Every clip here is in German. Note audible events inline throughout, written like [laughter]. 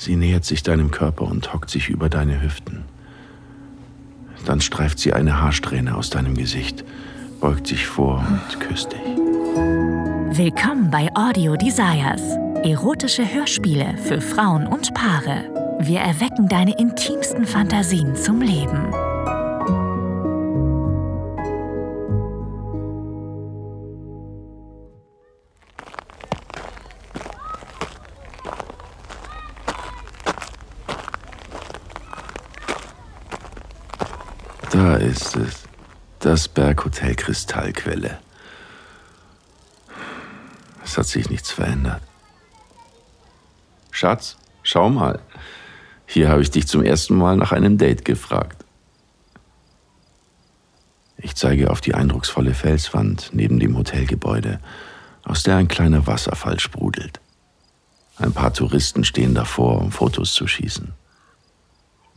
Sie nähert sich deinem Körper und hockt sich über deine Hüften. Dann streift sie eine Haarsträhne aus deinem Gesicht, beugt sich vor und küsst dich. Willkommen bei Audio Desires. Erotische Hörspiele für Frauen und Paare. Wir erwecken deine intimsten Fantasien zum Leben. Da ist es. Das Berghotel Kristallquelle. Es hat sich nichts verändert. Schatz, schau mal. Hier habe ich dich zum ersten Mal nach einem Date gefragt. Ich zeige auf die eindrucksvolle Felswand neben dem Hotelgebäude, aus der ein kleiner Wasserfall sprudelt. Ein paar Touristen stehen davor, um Fotos zu schießen.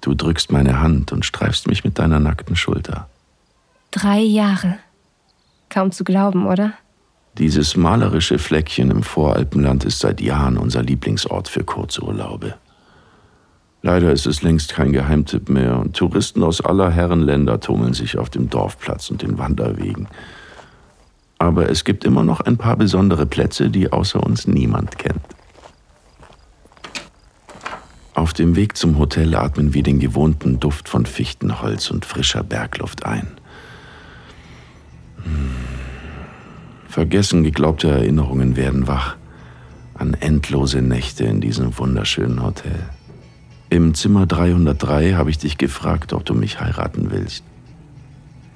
Du drückst meine Hand und streifst mich mit deiner nackten Schulter. Drei Jahre. Kaum zu glauben, oder? Dieses malerische Fleckchen im Voralpenland ist seit Jahren unser Lieblingsort für Kurzurlaube. Leider ist es längst kein Geheimtipp mehr und Touristen aus aller Herren Länder tummeln sich auf dem Dorfplatz und den Wanderwegen. Aber es gibt immer noch ein paar besondere Plätze, die außer uns niemand kennt. Auf dem Weg zum Hotel atmen wir den gewohnten Duft von Fichtenholz und frischer Bergluft ein. Hm. Vergessen geglaubte Erinnerungen werden wach an endlose Nächte in diesem wunderschönen Hotel. Im Zimmer 303 habe ich dich gefragt, ob du mich heiraten willst.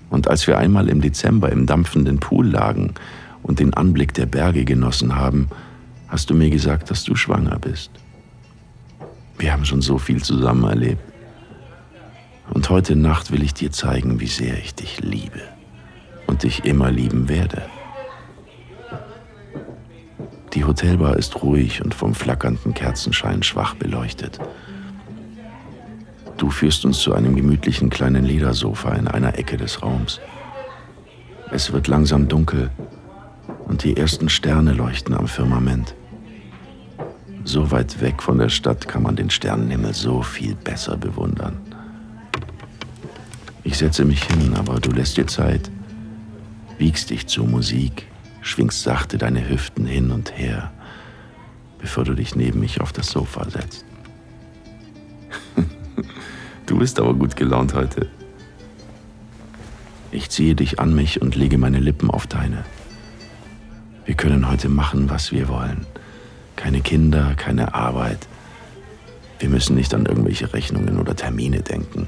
Und als wir einmal im Dezember im dampfenden Pool lagen und den Anblick der Berge genossen haben, hast du mir gesagt, dass du schwanger bist. Wir haben schon so viel zusammen erlebt. Und heute Nacht will ich dir zeigen, wie sehr ich dich liebe und dich immer lieben werde. Die Hotelbar ist ruhig und vom flackernden Kerzenschein schwach beleuchtet. Du führst uns zu einem gemütlichen kleinen Ledersofa in einer Ecke des Raums. Es wird langsam dunkel und die ersten Sterne leuchten am Firmament. So weit weg von der Stadt kann man den Sternenhimmel so viel besser bewundern. Ich setze mich hin, aber du lässt dir Zeit, biegst dich zur Musik, schwingst sachte deine Hüften hin und her, bevor du dich neben mich auf das Sofa setzt. [laughs] du bist aber gut gelaunt heute. Ich ziehe dich an mich und lege meine Lippen auf deine. Wir können heute machen, was wir wollen. Keine Kinder, keine Arbeit. Wir müssen nicht an irgendwelche Rechnungen oder Termine denken.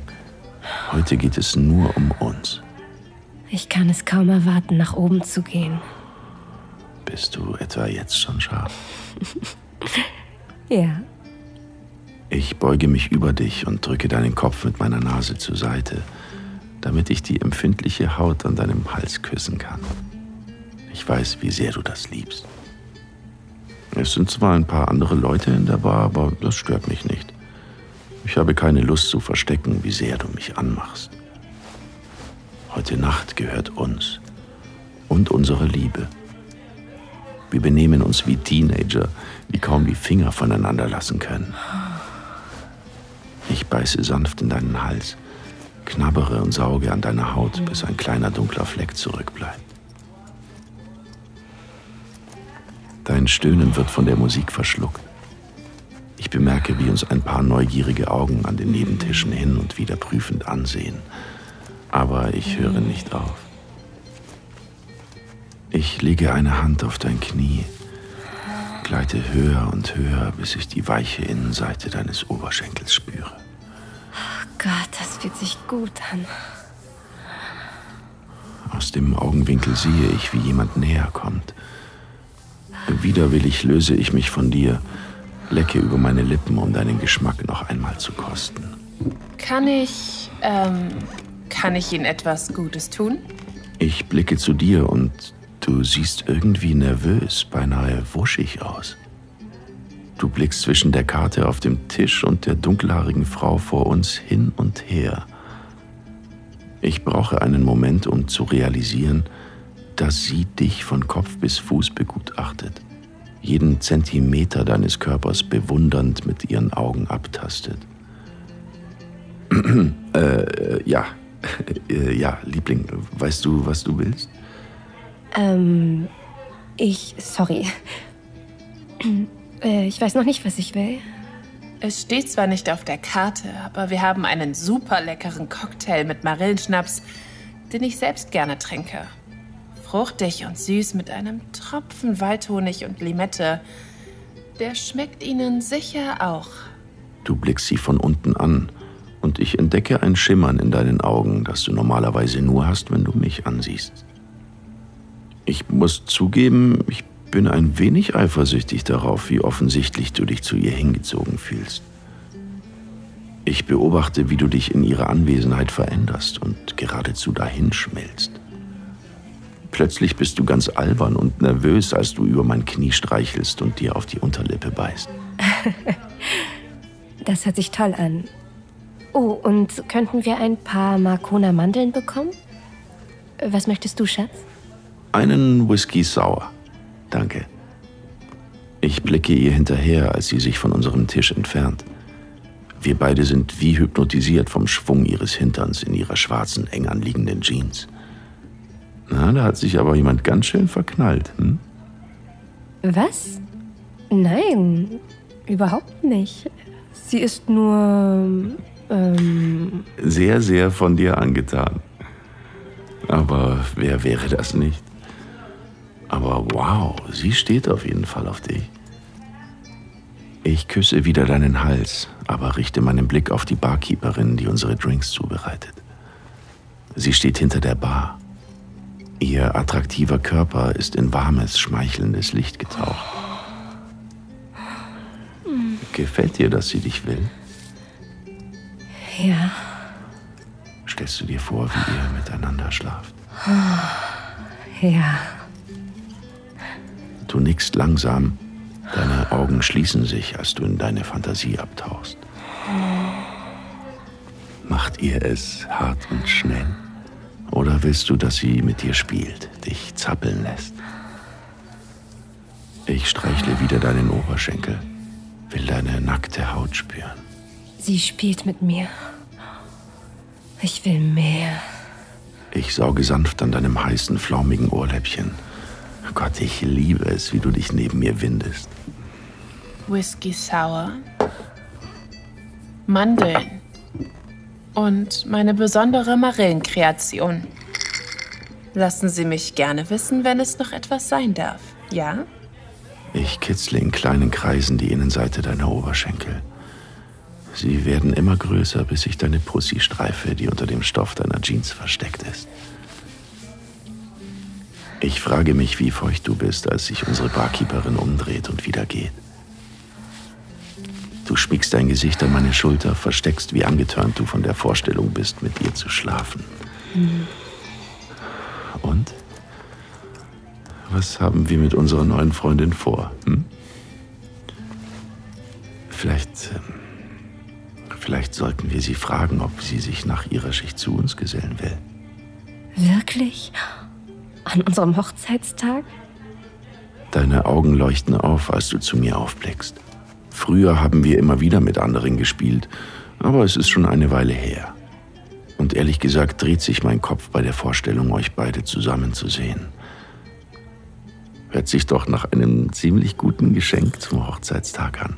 Heute geht es nur um uns. Ich kann es kaum erwarten, nach oben zu gehen. Bist du etwa jetzt schon scharf? [laughs] ja. Ich beuge mich über dich und drücke deinen Kopf mit meiner Nase zur Seite, damit ich die empfindliche Haut an deinem Hals küssen kann. Ich weiß, wie sehr du das liebst. Es sind zwar ein paar andere Leute in der Bar, aber das stört mich nicht. Ich habe keine Lust zu verstecken, wie sehr du mich anmachst. Heute Nacht gehört uns und unsere Liebe. Wir benehmen uns wie Teenager, die kaum die Finger voneinander lassen können. Ich beiße sanft in deinen Hals, knabbere und sauge an deiner Haut, bis ein kleiner dunkler Fleck zurückbleibt. Dein Stöhnen wird von der Musik verschluckt. Ich bemerke, wie uns ein paar neugierige Augen an den Nebentischen hin und wieder prüfend ansehen. Aber ich höre nicht auf. Ich lege eine Hand auf dein Knie, gleite höher und höher, bis ich die weiche Innenseite deines Oberschenkels spüre. Oh Gott, das fühlt sich gut an. Aus dem Augenwinkel sehe ich, wie jemand näher kommt. Widerwillig löse ich mich von dir, lecke über meine Lippen, um deinen Geschmack noch einmal zu kosten. Kann ich, ähm, kann ich Ihnen etwas Gutes tun? Ich blicke zu dir und du siehst irgendwie nervös, beinahe wuschig aus. Du blickst zwischen der Karte auf dem Tisch und der dunkelhaarigen Frau vor uns hin und her. Ich brauche einen Moment, um zu realisieren, dass sie dich von Kopf bis Fuß begutachtet. jeden Zentimeter deines Körpers bewundernd mit ihren Augen abtastet. [clears throat] äh, ja, [laughs] äh, ja, Liebling, weißt du, was du willst? Ähm, ich, sorry. [clears throat] Äh, ich weiß noch nicht, was ich will. Es steht zwar nicht auf der Karte, aber wir haben einen super leckeren Cocktail mit Marillenschnaps, den ich selbst gerne trinke. Fruchtig und süß mit einem Tropfen Waldhonig und Limette. Der schmeckt Ihnen sicher auch. Du blickst sie von unten an und ich entdecke ein Schimmern in deinen Augen, das du normalerweise nur hast, wenn du mich ansiehst. Ich muss zugeben, ich bin ein wenig eifersüchtig darauf, wie offensichtlich du dich zu ihr hingezogen fühlst. Ich beobachte, wie du dich in ihrer Anwesenheit veränderst und geradezu dahinschmelzt. Plötzlich bist du ganz albern und nervös, als du über mein Knie streichelst und dir auf die Unterlippe beißt. [laughs] das hört sich toll an. Oh, und könnten wir ein paar Marcona Mandeln bekommen? Was möchtest du, Schatz? Einen Whisky Sour. Danke. Ich blicke ihr hinterher, als sie sich von unserem Tisch entfernt. Wir beide sind wie hypnotisiert vom Schwung ihres Hinterns in ihrer schwarzen, eng anliegenden Jeans. Na, da hat sich aber jemand ganz schön verknallt. Hm? Was? Nein, überhaupt nicht. Sie ist nur. Ähm sehr, sehr von dir angetan. Aber wer wäre das nicht? Aber wow, sie steht auf jeden Fall auf dich. Ich küsse wieder deinen Hals, aber richte meinen Blick auf die Barkeeperin, die unsere Drinks zubereitet. Sie steht hinter der Bar. Ihr attraktiver Körper ist in warmes, schmeichelndes Licht getaucht. Gefällt dir, dass sie dich will? Ja. Stellst du dir vor, wie ihr miteinander schlaft? Ja. Du nickst langsam, deine Augen schließen sich, als du in deine Fantasie abtauchst. Macht ihr es hart und schnell? Oder willst du, dass sie mit dir spielt, dich zappeln lässt? Ich streichle wieder deinen Oberschenkel, will deine nackte Haut spüren. Sie spielt mit mir. Ich will mehr. Ich sauge sanft an deinem heißen, flaumigen Ohrläppchen Gott, ich liebe es, wie du dich neben mir windest. Whisky Sour, Mandeln und meine besondere Marillenkreation. Lassen Sie mich gerne wissen, wenn es noch etwas sein darf, ja? Ich kitzle in kleinen Kreisen die Innenseite deiner Oberschenkel. Sie werden immer größer, bis ich deine Pussy streife, die unter dem Stoff deiner Jeans versteckt ist. Ich frage mich, wie feucht du bist, als sich unsere Barkeeperin umdreht und wieder geht. Du schmiegst dein Gesicht an meine Schulter, versteckst, wie angetörnt du von der Vorstellung bist, mit ihr zu schlafen. Mhm. Und? Was haben wir mit unserer neuen Freundin vor? Hm? Vielleicht, ähm, vielleicht sollten wir sie fragen, ob sie sich nach ihrer Schicht zu uns gesellen will. Wirklich? An unserem Hochzeitstag? Deine Augen leuchten auf, als du zu mir aufblickst. Früher haben wir immer wieder mit anderen gespielt, aber es ist schon eine Weile her. Und ehrlich gesagt dreht sich mein Kopf bei der Vorstellung, euch beide zusammen zu sehen. Hört sich doch nach einem ziemlich guten Geschenk zum Hochzeitstag an.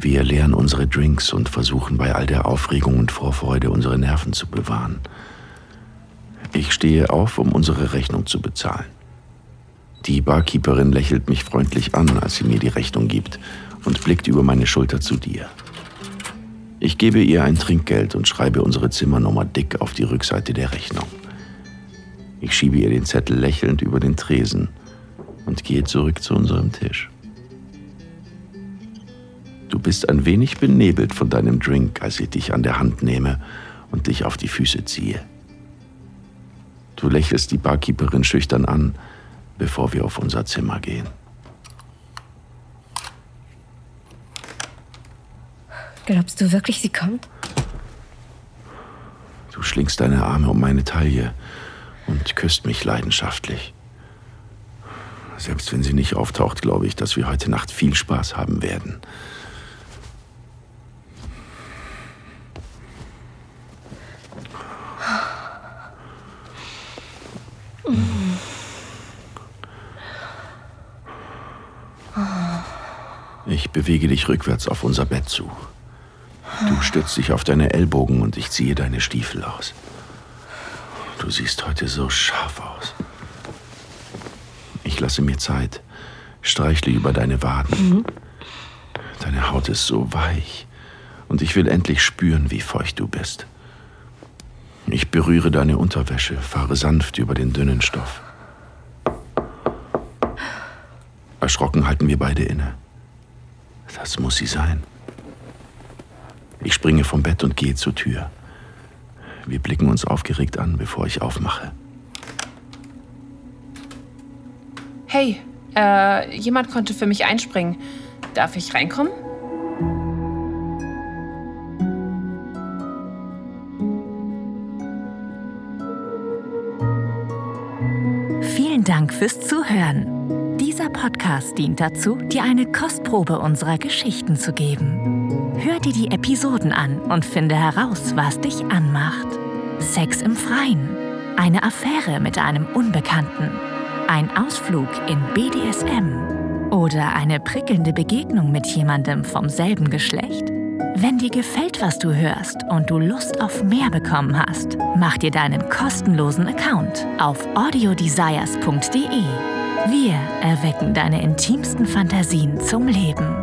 Wir leeren unsere Drinks und versuchen bei all der Aufregung und Vorfreude unsere Nerven zu bewahren. Ich stehe auf, um unsere Rechnung zu bezahlen. Die Barkeeperin lächelt mich freundlich an, als sie mir die Rechnung gibt und blickt über meine Schulter zu dir. Ich gebe ihr ein Trinkgeld und schreibe unsere Zimmernummer dick auf die Rückseite der Rechnung. Ich schiebe ihr den Zettel lächelnd über den Tresen und gehe zurück zu unserem Tisch. Du bist ein wenig benebelt von deinem Drink, als ich dich an der Hand nehme und dich auf die Füße ziehe. Du lächelst die Barkeeperin schüchtern an, bevor wir auf unser Zimmer gehen. Glaubst du wirklich, sie kommt? Du schlingst deine Arme um meine Taille und küsst mich leidenschaftlich. Selbst wenn sie nicht auftaucht, glaube ich, dass wir heute Nacht viel Spaß haben werden. Ich bewege dich rückwärts auf unser Bett zu. Du stützt dich auf deine Ellbogen und ich ziehe deine Stiefel aus. Du siehst heute so scharf aus. Ich lasse mir Zeit, streichle über deine Waden. Mhm. Deine Haut ist so weich und ich will endlich spüren, wie feucht du bist. Ich berühre deine Unterwäsche, fahre sanft über den dünnen Stoff. Erschrocken halten wir beide inne. Das muss sie sein. Ich springe vom Bett und gehe zur Tür. Wir blicken uns aufgeregt an, bevor ich aufmache. Hey, äh, jemand konnte für mich einspringen. Darf ich reinkommen? Vielen Dank fürs Zuhören. Dieser Podcast dient dazu, dir eine Kostprobe unserer Geschichten zu geben. Hör dir die Episoden an und finde heraus, was dich anmacht. Sex im Freien, eine Affäre mit einem Unbekannten, ein Ausflug in BDSM oder eine prickelnde Begegnung mit jemandem vom selben Geschlecht. Wenn dir gefällt, was du hörst und du Lust auf mehr bekommen hast, mach dir deinen kostenlosen Account auf audiodesires.de. Wir erwecken deine intimsten Fantasien zum Leben.